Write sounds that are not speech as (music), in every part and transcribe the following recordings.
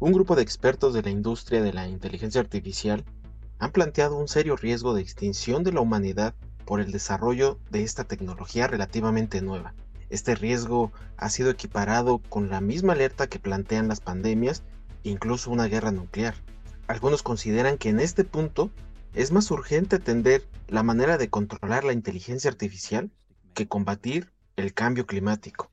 Un grupo de expertos de la industria de la inteligencia artificial han planteado un serio riesgo de extinción de la humanidad por el desarrollo de esta tecnología relativamente nueva. Este riesgo ha sido equiparado con la misma alerta que plantean las pandemias e incluso una guerra nuclear. Algunos consideran que en este punto es más urgente atender la manera de controlar la inteligencia artificial que combatir el cambio climático.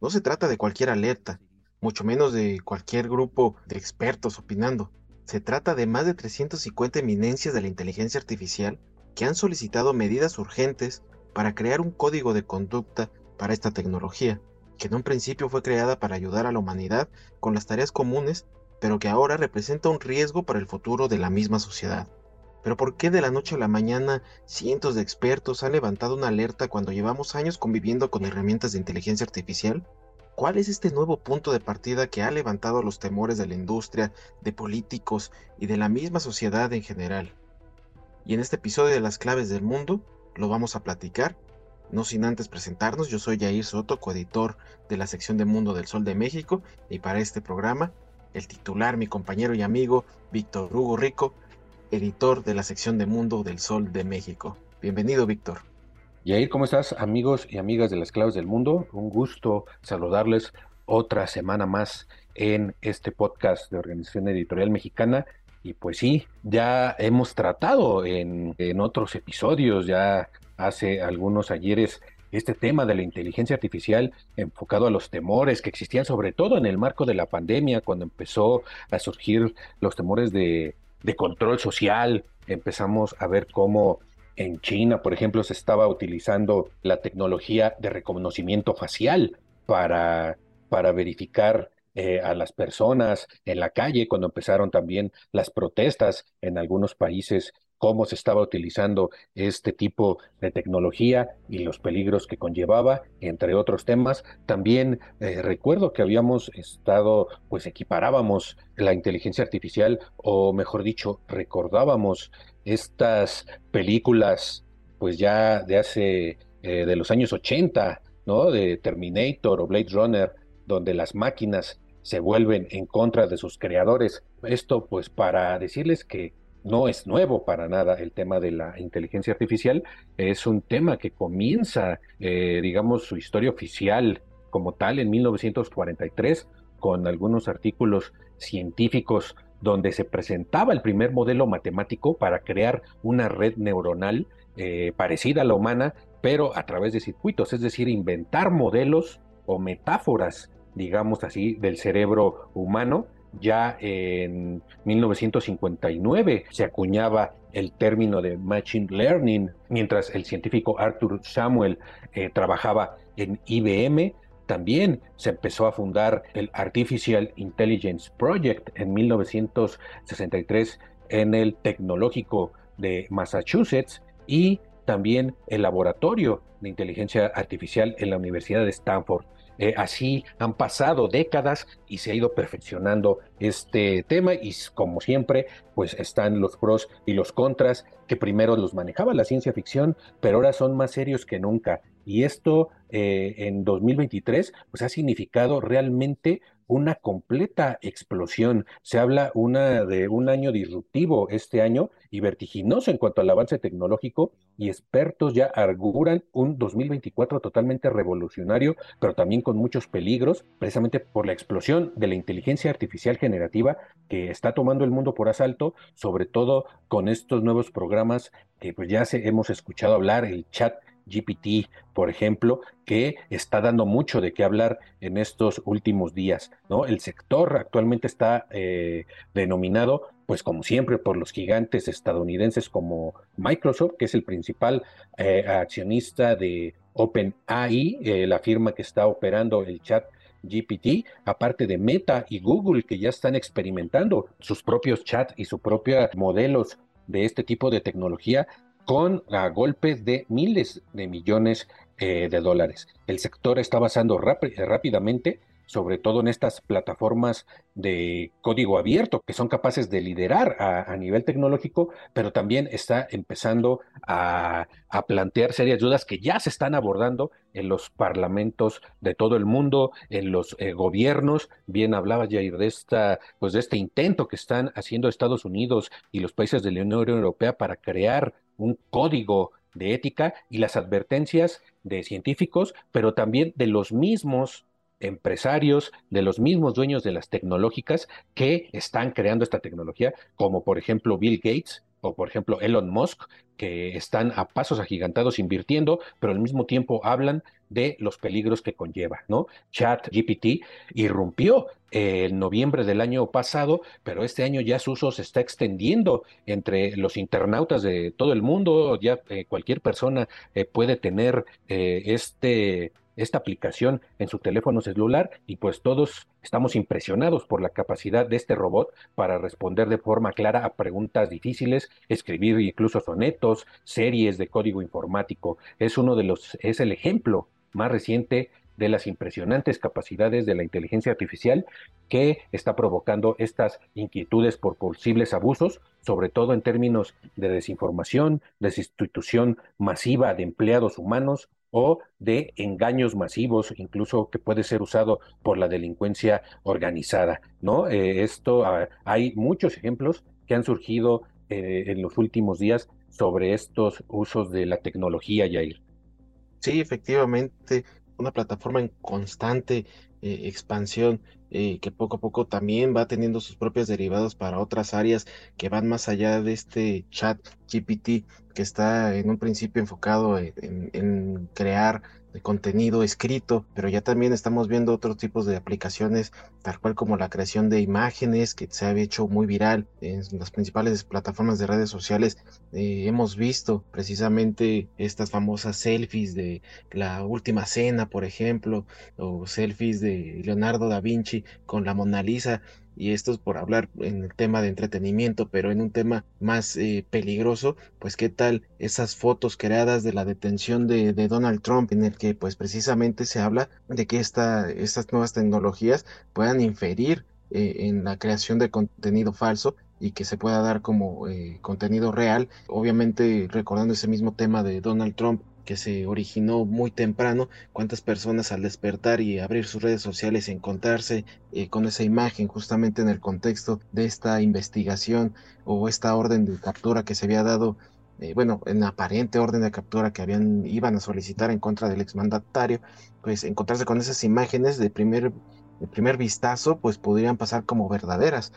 No se trata de cualquier alerta, mucho menos de cualquier grupo de expertos opinando. Se trata de más de 350 eminencias de la inteligencia artificial que han solicitado medidas urgentes para crear un código de conducta para esta tecnología, que en un principio fue creada para ayudar a la humanidad con las tareas comunes, pero que ahora representa un riesgo para el futuro de la misma sociedad. Pero ¿por qué de la noche a la mañana cientos de expertos han levantado una alerta cuando llevamos años conviviendo con herramientas de inteligencia artificial? ¿Cuál es este nuevo punto de partida que ha levantado los temores de la industria, de políticos y de la misma sociedad en general? Y en este episodio de Las Claves del Mundo lo vamos a platicar, no sin antes presentarnos. Yo soy Jair Soto, coeditor de la sección de Mundo del Sol de México, y para este programa, el titular, mi compañero y amigo Víctor Hugo Rico, editor de la sección de Mundo del Sol de México. Bienvenido, Víctor. Yair, ¿cómo estás, amigos y amigas de las claves del mundo? Un gusto saludarles otra semana más en este podcast de Organización Editorial Mexicana. Y pues sí, ya hemos tratado en, en otros episodios, ya hace algunos ayeres, este tema de la inteligencia artificial enfocado a los temores que existían sobre todo en el marco de la pandemia, cuando empezó a surgir los temores de, de control social, empezamos a ver cómo en China, por ejemplo, se estaba utilizando la tecnología de reconocimiento facial para, para verificar eh, a las personas en la calle, cuando empezaron también las protestas en algunos países cómo se estaba utilizando este tipo de tecnología y los peligros que conllevaba, entre otros temas. También eh, recuerdo que habíamos estado, pues equiparábamos la inteligencia artificial, o mejor dicho, recordábamos estas películas, pues ya de hace, eh, de los años 80, ¿no? De Terminator o Blade Runner, donde las máquinas se vuelven en contra de sus creadores. Esto pues para decirles que no es nuevo para nada el tema de la inteligencia artificial, es un tema que comienza, eh, digamos, su historia oficial como tal en 1943 con algunos artículos científicos donde se presentaba el primer modelo matemático para crear una red neuronal eh, parecida a la humana, pero a través de circuitos, es decir, inventar modelos o metáforas, digamos así, del cerebro humano ya en 1959 se acuñaba el término de Machine Learning, mientras el científico Arthur Samuel eh, trabajaba en IBM. También se empezó a fundar el Artificial Intelligence Project en 1963 en el Tecnológico de Massachusetts y también el Laboratorio de Inteligencia Artificial en la Universidad de Stanford. Eh, así han pasado décadas y se ha ido perfeccionando este tema y como siempre, pues están los pros y los contras que primero los manejaba la ciencia ficción, pero ahora son más serios que nunca. Y esto eh, en 2023 pues ha significado realmente una completa explosión. Se habla una de un año disruptivo este año y vertiginoso en cuanto al avance tecnológico y expertos ya arguran un 2024 totalmente revolucionario, pero también con muchos peligros, precisamente por la explosión de la inteligencia artificial generativa que está tomando el mundo por asalto, sobre todo con estos nuevos programas que pues ya se, hemos escuchado hablar, el chat GPT, por ejemplo, que está dando mucho de qué hablar en estos últimos días, ¿no? El sector actualmente está eh, denominado, pues como siempre, por los gigantes estadounidenses como Microsoft, que es el principal eh, accionista de OpenAI, eh, la firma que está operando el chat GPT, aparte de Meta y Google, que ya están experimentando sus propios chats y sus propios modelos de este tipo de tecnología con golpes de miles de millones eh, de dólares. El sector está avanzando rápidamente sobre todo en estas plataformas de código abierto que son capaces de liderar a, nivel tecnológico, pero también está empezando a, plantear serias dudas que ya se están abordando en los parlamentos de todo el mundo, en los eh, gobiernos. Bien hablaba Jair de esta, pues de este intento que están haciendo Estados Unidos y los países de la Unión Europea para crear un código de ética y las advertencias de científicos, pero también de los mismos empresarios, de los mismos dueños de las tecnológicas que están creando esta tecnología, como por ejemplo Bill Gates o por ejemplo Elon Musk, que están a pasos agigantados invirtiendo, pero al mismo tiempo hablan de los peligros que conlleva, ¿no? Chat GPT irrumpió en noviembre del año pasado, pero este año ya su uso se está extendiendo entre los internautas de todo el mundo, ya eh, cualquier persona eh, puede tener eh, este esta aplicación en su teléfono celular y pues todos estamos impresionados por la capacidad de este robot para responder de forma clara a preguntas difíciles, escribir incluso sonetos, series de código informático. Es uno de los es el ejemplo más reciente de las impresionantes capacidades de la inteligencia artificial que está provocando estas inquietudes por posibles abusos, sobre todo en términos de desinformación, desinstitución masiva de empleados humanos, o de engaños masivos, incluso que puede ser usado por la delincuencia organizada, ¿no? Eh, esto ah, hay muchos ejemplos que han surgido eh, en los últimos días sobre estos usos de la tecnología, Yair. Sí, efectivamente, una plataforma en constante eh, expansión eh, que poco a poco también va teniendo sus propios derivados para otras áreas que van más allá de este chat GPT que está en un principio enfocado en crear de contenido escrito, pero ya también estamos viendo otros tipos de aplicaciones, tal cual como la creación de imágenes que se ha hecho muy viral en las principales plataformas de redes sociales. Eh, hemos visto precisamente estas famosas selfies de la última cena, por ejemplo, o selfies de Leonardo da Vinci con la Mona Lisa y esto es por hablar en el tema de entretenimiento, pero en un tema más eh, peligroso, pues qué tal esas fotos creadas de la detención de, Donald Trump, en el que pues precisamente se habla de que esta, estas nuevas tecnologías puedan inferir eh, en la creación de contenido falso y que se pueda dar como eh, contenido real, obviamente recordando ese mismo tema de Donald Trump que se originó muy temprano, cuántas personas al despertar y abrir sus redes sociales encontrarse eh, con esa imagen justamente en el contexto de esta investigación o esta orden de captura que se había dado, eh, bueno, en aparente orden de captura que habían iban a solicitar en contra del exmandatario, pues encontrarse con esas imágenes de primer de primer vistazo, pues podrían pasar como verdaderas.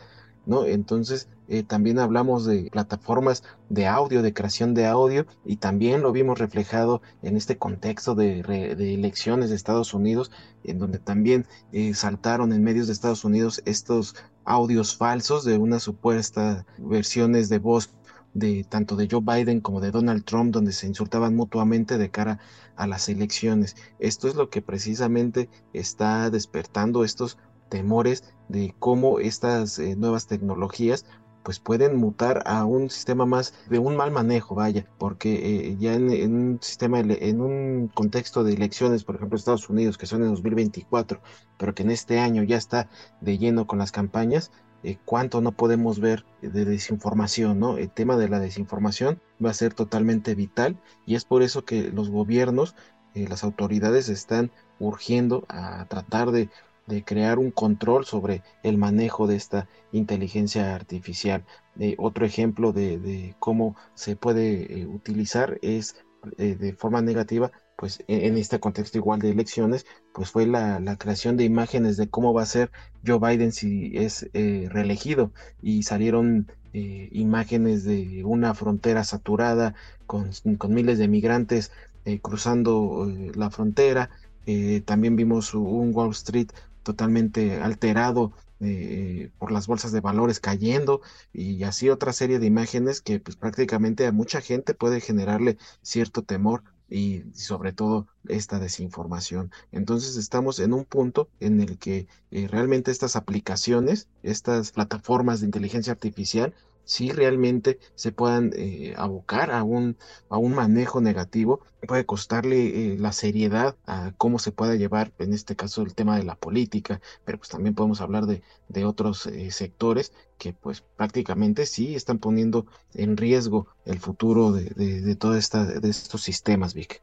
¿No? Entonces, eh, también hablamos de plataformas de audio, de creación de audio, y también lo vimos reflejado en este contexto de, elecciones de Estados Unidos, en donde también eh, saltaron en medios de Estados Unidos estos audios falsos de unas supuestas versiones de voz de tanto de Joe Biden como de Donald Trump, donde se insultaban mutuamente de cara a las elecciones. Esto es lo que precisamente está despertando estos temores de cómo estas eh, nuevas tecnologías pues pueden mutar a un sistema más de un mal manejo, vaya, porque eh, ya en, un sistema, en un contexto de elecciones, por ejemplo, Estados Unidos, que son en 2024, pero que en este año ya está de lleno con las campañas, eh, cuánto no podemos ver de desinformación, ¿no? El tema de la desinformación va a ser totalmente vital y es por eso que los gobiernos, las autoridades están urgiendo a tratar de de crear un control sobre el manejo de esta inteligencia artificial. Eh, otro ejemplo de, cómo se puede eh, utilizar es eh, de forma negativa, pues e, en, este contexto igual de elecciones, pues fue la, creación de imágenes de cómo va a ser Joe Biden si es reelegido y salieron imágenes de una frontera saturada con, con miles de migrantes cruzando la frontera. también vimos un Wall Street totalmente alterado eh, por las bolsas de valores cayendo y así otra serie de imágenes que pues prácticamente a mucha gente puede generarle cierto temor y sobre todo esta desinformación. Entonces estamos en un punto en el que eh, realmente estas aplicaciones, estas plataformas de inteligencia artificial si realmente se puedan eh, abocar a un, a un manejo negativo, puede costarle eh, la seriedad a cómo se pueda llevar, en este caso, el tema de la política, pero pues también podemos hablar de, de otros eh, sectores que pues prácticamente sí están poniendo en riesgo el futuro de, de, de de estos sistemas, Vic.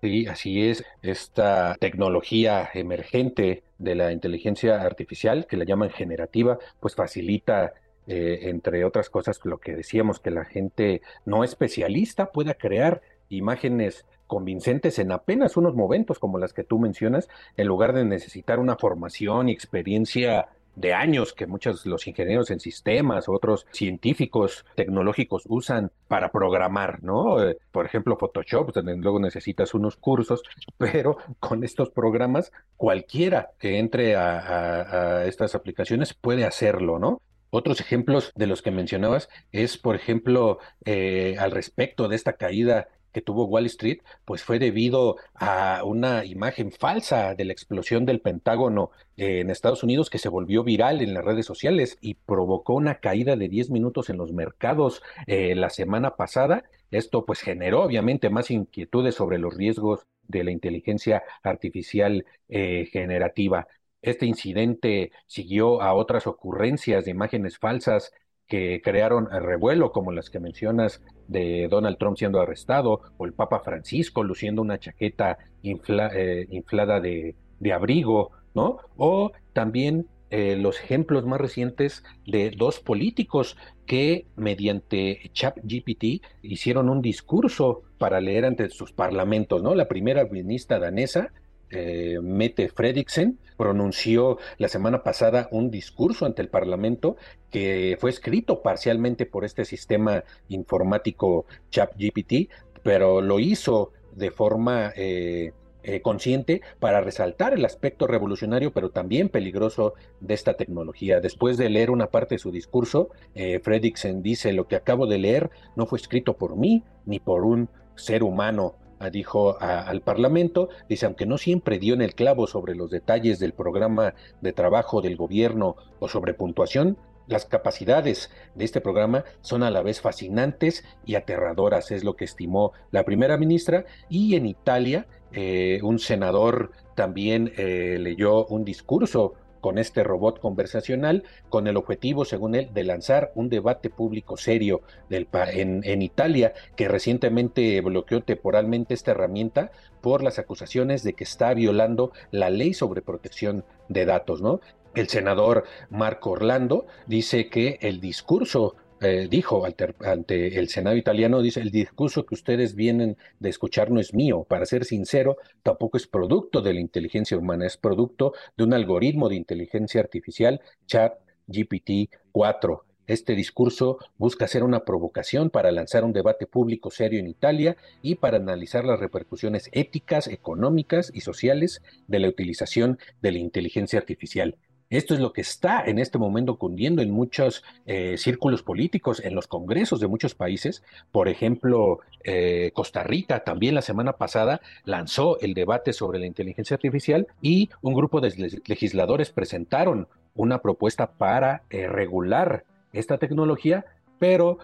Sí, así es. Esta tecnología emergente de la inteligencia artificial, que la llaman generativa, pues facilita eh, entre otras cosas, lo que decíamos, que la gente no especialista pueda crear imágenes convincentes en apenas unos momentos como las que tú mencionas, en lugar de necesitar una formación y experiencia de años que muchos los ingenieros en sistemas, otros científicos tecnológicos usan para programar, ¿no? Eh, por ejemplo, Photoshop, donde luego necesitas unos cursos, (laughs) pero con estos programas cualquiera que entre a estas aplicaciones puede hacerlo, ¿no? Otros ejemplos de los que mencionabas es, por ejemplo, eh, al respecto de esta caída que tuvo Wall Street, pues fue debido a una imagen falsa de la explosión del Pentágono en Estados Unidos que se volvió viral en las redes sociales y provocó una caída de 10 minutos en los mercados eh, la semana pasada. Esto pues generó obviamente más inquietudes sobre los riesgos de la inteligencia artificial eh, generativa. Este incidente siguió a otras ocurrencias de imágenes falsas que crearon revuelo, como las que mencionas de Donald Trump siendo arrestado, o el Papa Francisco luciendo una chaqueta eh, inflada de, abrigo, ¿no? O también eh, los ejemplos más recientes de dos políticos que mediante ChatGPT hicieron un discurso para leer ante sus parlamentos, ¿no? La primera ministra danesa, eh, Mette Fredriksen, pronunció la semana pasada un discurso ante el Parlamento que fue escrito parcialmente por este sistema informático ChatGPT, pero lo hizo de forma eh, eh, consciente para resaltar el aspecto revolucionario, pero también peligroso de esta tecnología. Después de leer una parte de su discurso, eh, Fredrickson dice, lo que acabo de leer no fue escrito por mí ni por un ser humano, dijo al Parlamento, dice, aunque no siempre dio en el clavo sobre los detalles del programa de trabajo del gobierno o sobre puntuación, las capacidades de este programa son a la vez fascinantes y aterradoras, es lo que estimó la primera ministra. Y en Italia, eh, un senador también eh, leyó un discurso con este robot conversacional, con el objetivo, según él, de lanzar un debate público serio del, en, en Italia, que recientemente bloqueó temporalmente esta herramienta por las acusaciones de que está violando la ley sobre protección de datos, ¿no? El senador Marco Orlando dice que el discurso eh, dijo ante, el Senado italiano, dice, el discurso que ustedes vienen de escuchar no es mío, para ser sincero, tampoco es producto de la inteligencia humana, es producto de un algoritmo de inteligencia artificial, chat GPT 4. Este discurso busca ser una provocación para lanzar un debate público serio en Italia y para analizar las repercusiones éticas, económicas y sociales de la utilización de la inteligencia artificial. Esto es lo que está en este momento cundiendo en muchos eh, círculos políticos, en los congresos de muchos países. Por ejemplo, eh, Costa Rica también la semana pasada lanzó el debate sobre la inteligencia artificial y un grupo de legisladores presentaron una propuesta para eh, regular esta tecnología, pero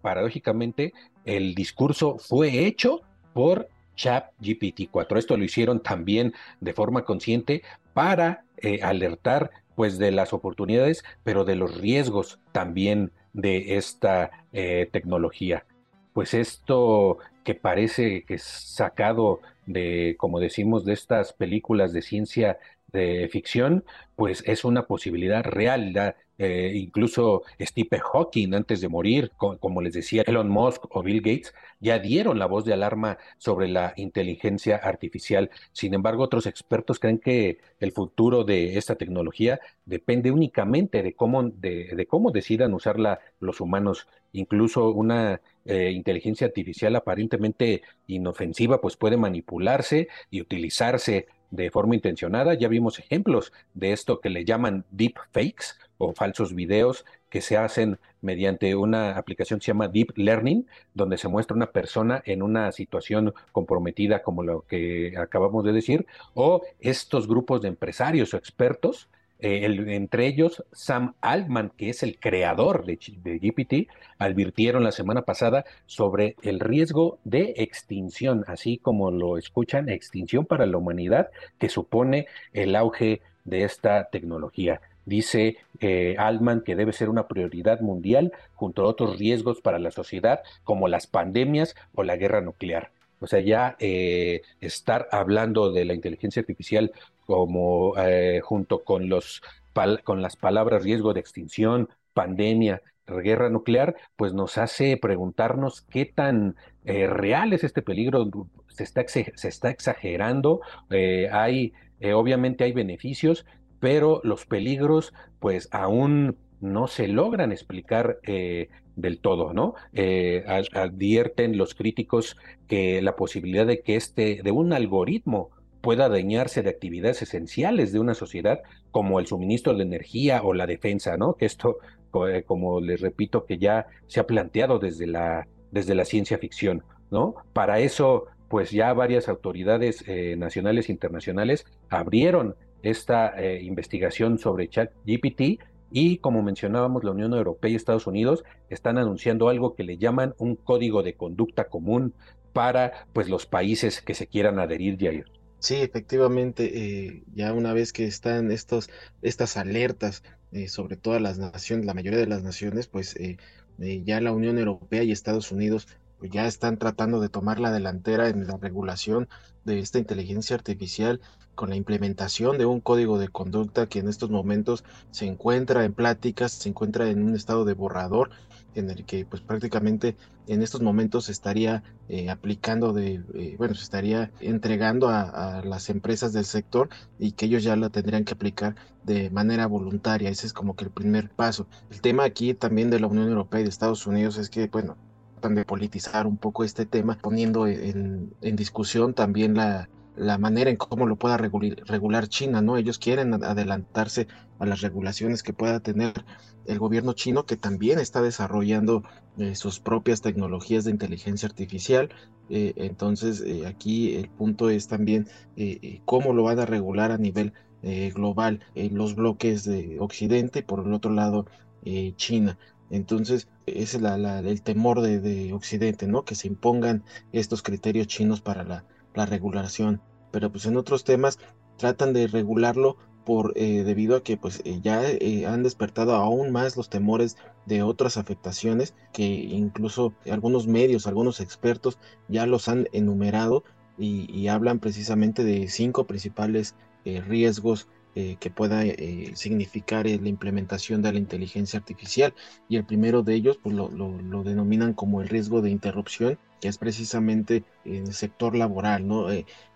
paradójicamente el discurso fue hecho por ChatGPT 4. Esto lo hicieron también de forma consciente para eh, alertar pues de las oportunidades, pero de los riesgos también de esta eh, tecnología. Pues esto que parece que es sacado de, como decimos, de estas películas de ciencia de ficción, pues es una posibilidad real. Eh, incluso Stephen Hawking, antes de morir, como les decía Elon Musk o Bill Gates, ya dieron la voz de alarma sobre la inteligencia artificial. Sin embargo, otros expertos creen que el futuro de esta tecnología depende únicamente de cómo, de, cómo decidan usarla los humanos. Incluso una eh, inteligencia artificial aparentemente inofensiva, pues puede manipularse y utilizarse de forma intencionada. Ya vimos ejemplos de esto que le llaman deep fakes o falsos videos que se hacen mediante una aplicación que se llama Deep Learning, donde se muestra una persona en una situación comprometida como lo que acabamos de decir, o estos grupos de empresarios o expertos eh, entre ellos, Sam Altman, que es el creador de, de, GPT, advirtieron la semana pasada sobre el riesgo de extinción, así como lo escuchan, extinción para la humanidad que supone el auge de esta tecnología. Dice eh, Altman que debe ser una prioridad mundial junto a otros riesgos para la sociedad como las pandemias o la guerra nuclear. O sea, ya eh, estar hablando de la inteligencia artificial como eh, junto con, los, con las palabras riesgo de extinción, pandemia, guerra nuclear, pues nos hace preguntarnos qué tan eh, real es este peligro. Se está, se está exagerando, hay, obviamente hay beneficios, pero los peligros pues aún no se logran explicar del todo, ¿no? Eh, advierten los críticos que la posibilidad de que este, de un algoritmo pueda dañarse de actividades esenciales de una sociedad como el suministro de energía o la defensa, ¿no? Que esto, eh, como les repito, que ya se ha planteado desde la, desde la ciencia ficción, ¿no? Para eso, pues ya varias autoridades eh, nacionales e internacionales abrieron esta investigación sobre ChatGPT y como mencionábamos, la Unión Europea y Estados Unidos están anunciando algo que le llaman un código de conducta común para pues los países que se quieran adherir, Jair. Sí, efectivamente, eh, ya una vez que están estos, estas alertas eh, sobre todas las naciones, la mayoría de las naciones, pues eh, ya la Unión Europea y Estados Unidos pues, ya están tratando de tomar la delantera en la regulación de esta inteligencia artificial con la implementación de un código de conducta que en estos momentos se encuentra en pláticas, se encuentra en un estado de borrador en el que pues prácticamente en estos momentos se estaría eh, aplicando de, eh, bueno, se estaría entregando a, las empresas del sector y que ellos ya la tendrían que aplicar de manera voluntaria. Ese es como que el primer paso. El tema aquí también de la Unión Europea y de Estados Unidos es que, bueno, de politizar un poco este tema, poniendo en, discusión también la, la manera en cómo lo pueda regular, China, ¿no? Ellos quieren adelantarse a las regulaciones que pueda tener el gobierno chino, que también está desarrollando eh, sus propias tecnologías de inteligencia artificial. Eh, entonces, eh, aquí el punto es también cómo lo van a regular a nivel global los bloques de Occidente y por el otro lado China. Entonces, ese es el temor de, Occidente, ¿no? Que se impongan estos criterios chinos para la, regulación. Pero pues en otros temas tratan de regularlo por eh, debido a que pues eh, ya eh, han despertado aún más los temores de otras afectaciones que incluso algunos medios, algunos expertos ya los han enumerado y, y hablan precisamente de cinco principales riesgos eh, que pueda eh, significar eh, la implementación de la inteligencia artificial. Y el primero de ellos pues, lo, denominan como el riesgo de interrupción, que es precisamente en el sector laboral. ¿no?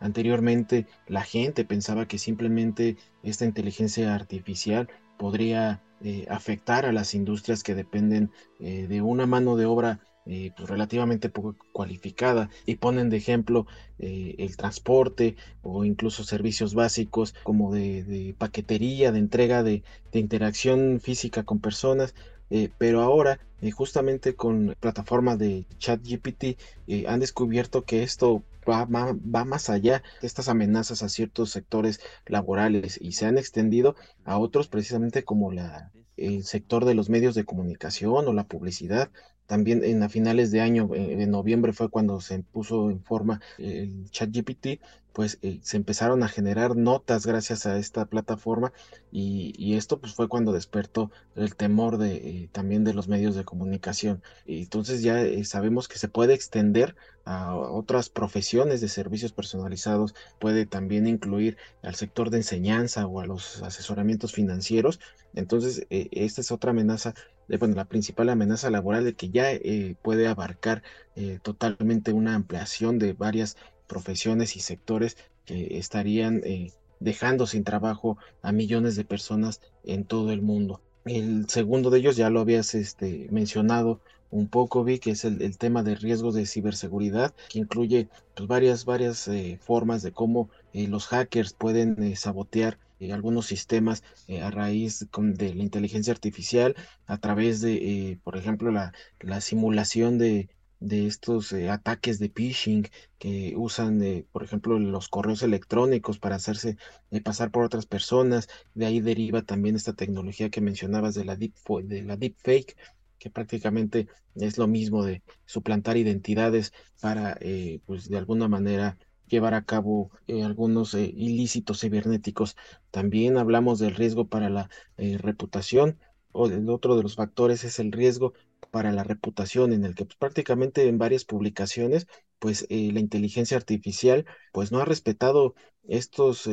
anteriormente la gente pensaba que simplemente esta inteligencia artificial podría afectar a las industrias que dependen de una mano de obra eh, pues, relativamente poco cualificada y ponen de ejemplo eh, el transporte o incluso servicios básicos como de, paquetería, de entrega, de, interacción física con personas. Eh, pero ahora, justamente con plataformas de ChatGPT, han descubierto que esto va, va, más allá de estas amenazas a ciertos sectores laborales y se han extendido a otros precisamente como la, el sector de los medios de comunicación o la publicidad. También en a finales de año, eh, en noviembre fue cuando se puso en forma el ChatGPT, pues eh, se empezaron a generar notas gracias a esta plataforma y, esto pues fue cuando despertó el temor de eh, también de los medios de comunicación. Y entonces ya sabemos que se puede extender a otras profesiones de servicios personalizados, puede también incluir al sector de enseñanza o a los asesoramientos financieros. Entonces, esta es otra amenaza bueno, la principal amenaza laboral de que ya eh, puede abarcar eh, totalmente una ampliación de varias profesiones y sectores que estarían eh, dejando sin trabajo a millones de personas en todo el mundo. El segundo de ellos ya lo habías este, mencionado un poco, vi que es el, tema de riesgos de ciberseguridad, que incluye pues, varias, varias formas de cómo los hackers pueden sabotear eh, algunos sistemas eh, a raíz de la inteligencia artificial, a través de, eh, por ejemplo, la, simulación de, de estos ataques de phishing que usan, por ejemplo, los correos electrónicos para hacerse pasar por otras personas. De ahí deriva también esta tecnología que mencionabas de la deep, de la deepfake, que prácticamente es lo mismo de suplantar identidades para, pues, de alguna manera llevar a cabo eh, algunos eh, ilícitos cibernéticos. También hablamos del riesgo para la eh, reputación o el otro de los factores es el riesgo para la reputación en el que pues, prácticamente en varias publicaciones pues la inteligencia artificial pues no ha respetado estos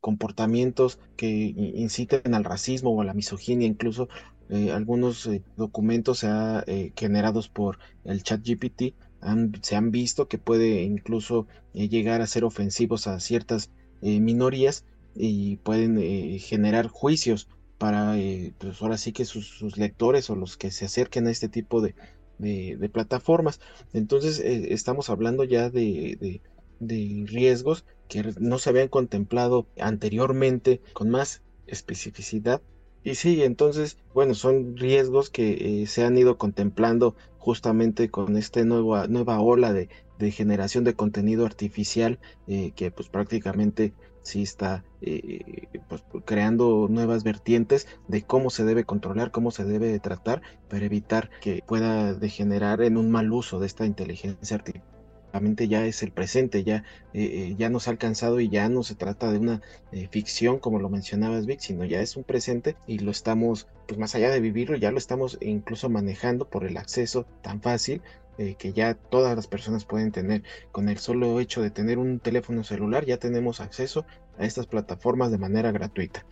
comportamientos que inciten al racismo o a la misoginia. Incluso algunos documentos generados por el chat GPT se han visto que puede incluso eh, llegar a ser ofensivos a ciertas eh, minorías y pueden eh, generar juicios para, pues ahora sí que sus, lectores o los que se acerquen a este tipo de, plataformas. Entonces estamos hablando ya de, de riesgos que no se habían contemplado anteriormente con más especificidad y sí, entonces, bueno, son riesgos que se han ido contemplando justamente con esta nueva, nueva ola de, generación de contenido artificial eh, que pues prácticamente sí está eh, pues, creando nuevas vertientes de cómo se debe controlar, cómo se debe tratar para evitar que pueda degenerar en un mal uso de esta inteligencia artificial ya es el presente, ya, eh, ya nos ha alcanzado y ya no se trata de una ficción como lo mencionabas Vic, sino ya es un presente y lo estamos pues más allá de vivirlo, ya lo estamos incluso manejando por el acceso tan fácil eh, que ya todas las personas pueden tener. Con el solo hecho de tener un teléfono celular, ya tenemos acceso a estas plataformas de manera gratuita.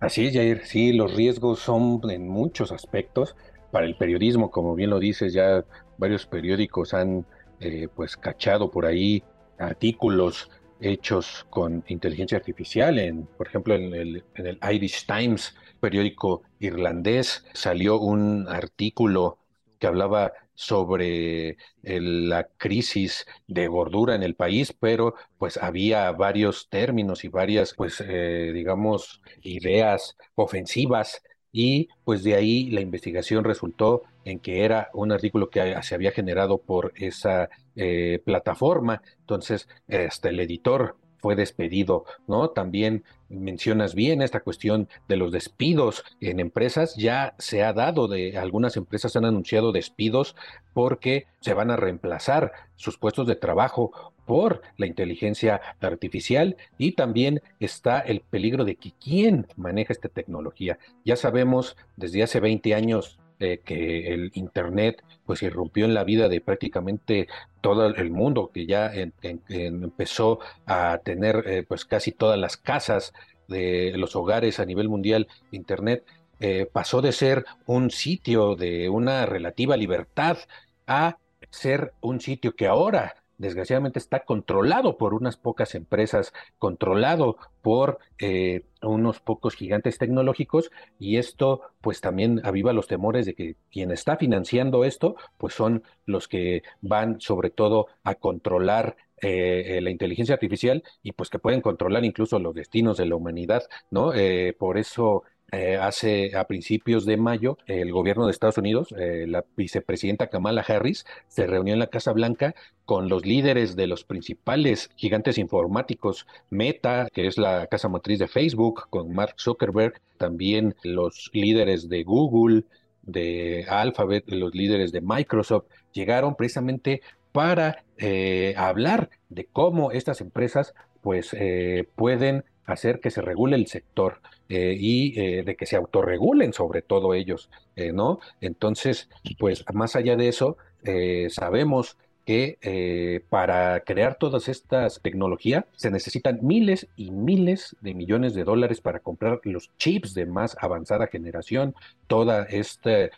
Así es, Jair. Sí, los riesgos son en muchos aspectos. Para el periodismo, como bien lo dices, ya varios periódicos han eh, pues cachado por ahí artículos hechos con inteligencia artificial. En, por ejemplo, en el, en el Irish Times periódico irlandés salió un artículo que hablaba sobre la crisis de gordura en el país, pero pues había varios términos y varias, pues eh, digamos, ideas ofensivas y pues de ahí la investigación resultó en que era un artículo que se había generado por esa eh, plataforma. Entonces, hasta el editor fue despedido, ¿no? También mencionas bien esta cuestión de los despidos en empresas. Ya se ha dado de algunas empresas han anunciado despidos porque se van a reemplazar sus puestos de trabajo por la inteligencia artificial y también está el peligro de que quién maneja esta tecnología. Ya sabemos desde hace 20 años eh, que el Internet pues irrumpió en la vida de prácticamente todo el mundo, que ya empezó a tener eh, pues casi todas las casas de los hogares a nivel mundial, Internet eh, pasó de ser un sitio de una relativa libertad a ser un sitio que ahora desgraciadamente está controlado por unas pocas empresas, controlado por eh, unos pocos gigantes tecnológicos y esto pues también aviva los temores de que quien está financiando esto pues son los que van sobre todo a controlar eh, la inteligencia artificial y pues que pueden controlar incluso los destinos de la humanidad, ¿no? Eh, por eso eh, hace a principios de mayo, el gobierno de Estados Unidos, eh, la vicepresidenta Kamala Harris, se reunió en la Casa Blanca con los líderes de los principales gigantes informáticos, Meta, que es la casa matriz de Facebook, con Mark Zuckerberg, también los líderes de Google, de Alphabet, los líderes de Microsoft, llegaron precisamente para eh, hablar de cómo estas empresas pues eh, pueden hacer que se regule el sector eh, y eh, de que se autorregulen sobre todo ellos, eh, ¿no? Entonces, pues más allá de eso, sabemos que para crear todas estas tecnologías se necesitan miles y miles de millones de dólares para comprar los chips de más avanzada generación, todo este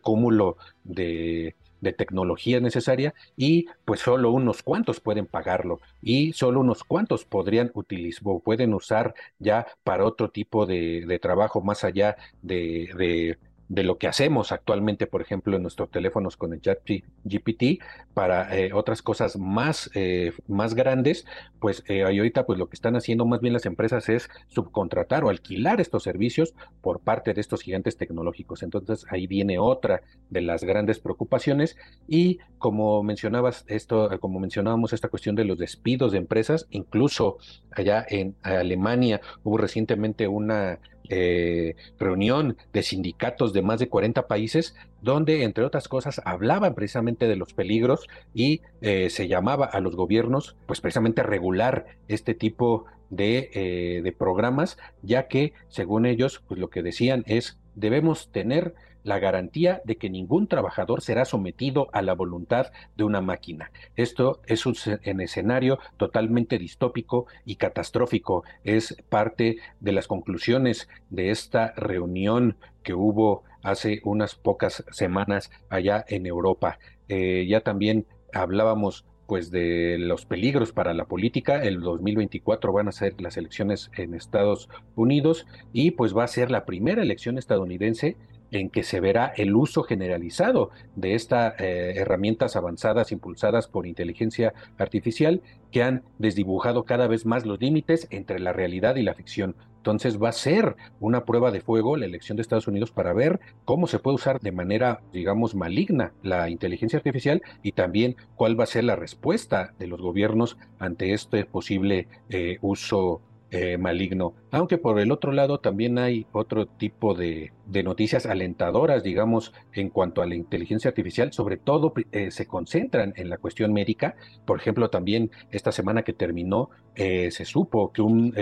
cúmulo de de tecnología necesaria y pues solo unos cuantos pueden pagarlo y solo unos cuantos podrían utilizar o pueden usar ya para otro tipo de, trabajo más allá de de lo que hacemos actualmente, por ejemplo, en nuestros teléfonos con el chat GPT, para eh, otras cosas más, eh, más grandes, pues eh, ahorita pues lo que están haciendo más bien las empresas es subcontratar o alquilar estos servicios por parte de estos gigantes tecnológicos. Entonces ahí viene otra de las grandes preocupaciones y como mencionabas esto, como mencionábamos esta cuestión de los despidos de empresas, incluso allá en Alemania hubo recientemente una eh, reunión de sindicatos de más de 40 países, donde, entre otras cosas, hablaban precisamente de los peligros y eh, se llamaba a los gobiernos, pues precisamente regular este tipo de, eh, de programas, ya que, según ellos, pues lo que decían es, debemos tener la garantía de que ningún trabajador será sometido a la voluntad de una máquina. Esto es un escenario totalmente distópico y catastrófico. Es parte de las conclusiones de esta reunión que hubo hace unas pocas semanas allá en Europa. Eh, ya también hablábamos pues de los peligros para la política. El 2024 van a ser las elecciones en Estados Unidos y pues va a ser la primera elección estadounidense en que se verá el uso generalizado de estas eh, herramientas avanzadas impulsadas por inteligencia artificial que han desdibujado cada vez más los límites entre la realidad y la ficción. Entonces va a ser una prueba de fuego la elección de Estados Unidos para ver cómo se puede usar de manera, digamos, maligna la inteligencia artificial y también cuál va a ser la respuesta de los gobiernos ante este posible eh, uso eh, maligno. Aunque por el otro lado también hay otro tipo de, noticias alentadoras, digamos, en cuanto a la inteligencia artificial, sobre todo eh, se concentran en la cuestión médica. Por ejemplo, también esta semana que terminó, eh, se supo que un,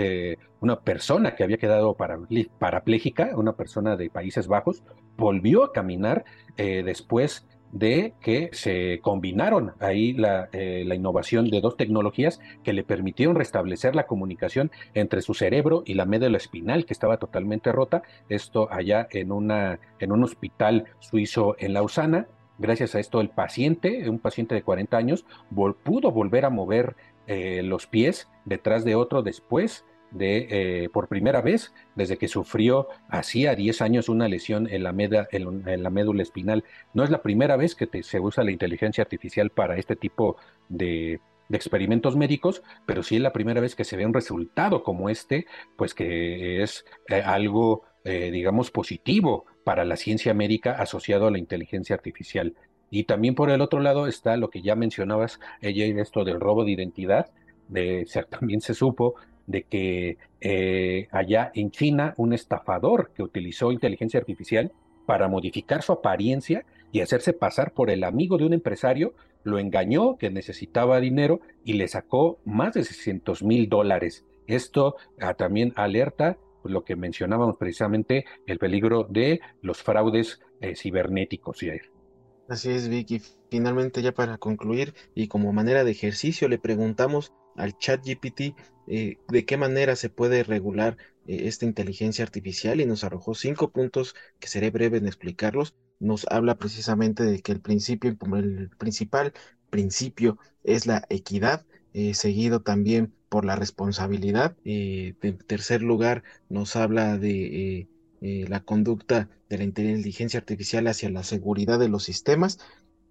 una persona que había quedado parapléjica, una persona de Países Bajos, volvió a caminar después de que se combinaron ahí eh, la, innovación de dos tecnologías que le permitieron restablecer la comunicación entre su cerebro y la médula espinal que estaba totalmente rota, esto allá en, una, en un hospital suizo en Lausana. Gracias a esto el paciente, un paciente de 40 años, pudo volver a mover eh, los pies detrás de otro después de eh, por primera vez desde que sufrió hacía 10 años una lesión en la, en, la médula espinal. No es la primera vez que se usa la inteligencia artificial para este tipo de, experimentos médicos, pero sí es la primera vez que se ve un resultado como este, pues que es eh, algo, eh, digamos, positivo para la ciencia médica asociado a la inteligencia artificial. Y también por el otro lado está lo que ya mencionabas, ella esto del robo de identidad, de, (laughs) también se supo de que eh, allá en China un estafador que utilizó inteligencia artificial para modificar su apariencia y hacerse pasar por el amigo de un empresario, lo engañó que necesitaba dinero y le sacó más de 600 mil dólares. Esto ah, también alerta pues, lo que mencionábamos precisamente, el peligro de los fraudes eh, cibernéticos. Así es, Vicky. Finalmente, ya para concluir y como manera de ejercicio, le preguntamos al chat GPT eh, de qué manera se puede regular eh, esta inteligencia artificial y nos arrojó cinco puntos que seré breve en explicarlos. Nos habla precisamente de que el principio, el principal principio es la equidad, eh, seguido también por la responsabilidad. en tercer lugar, nos habla de la conducta de la inteligencia artificial hacia la seguridad de los sistemas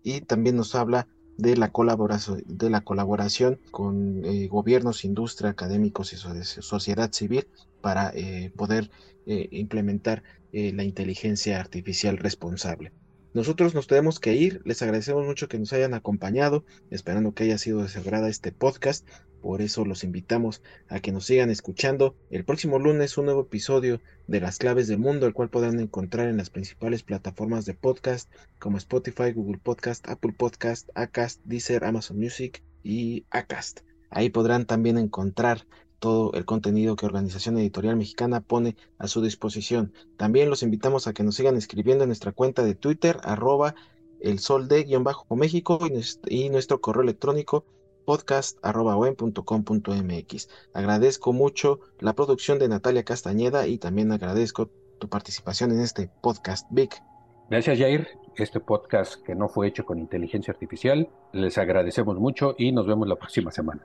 y también nos habla de la colaboración, de la colaboración con eh, gobiernos, industria, académicos y sociedad civil para eh, poder eh, implementar la inteligencia artificial responsable. Nosotros nos tenemos que ir, les agradecemos mucho que nos hayan acompañado, esperando que haya sido de este podcast. Por eso los invitamos a que nos sigan escuchando. El próximo lunes un nuevo episodio de Las Claves del Mundo, el cual podrán encontrar en las principales plataformas de podcast como Spotify, Google Podcast, Apple Podcast, Acast, Deezer, Amazon Music y Acast. Ahí podrán también encontrar todo el contenido que Organización Editorial Mexicana pone a su disposición. También los invitamos a que nos sigan escribiendo en nuestra cuenta de Twitter, arroba el sol de guion bajo México y nuestro correo electrónico podcast.com.mx. Agradezco mucho la producción de Natalia Castañeda y también agradezco tu participación en este podcast, Vic. Gracias, Jair. Este podcast que no fue hecho con inteligencia artificial, les agradecemos mucho y nos vemos la próxima semana.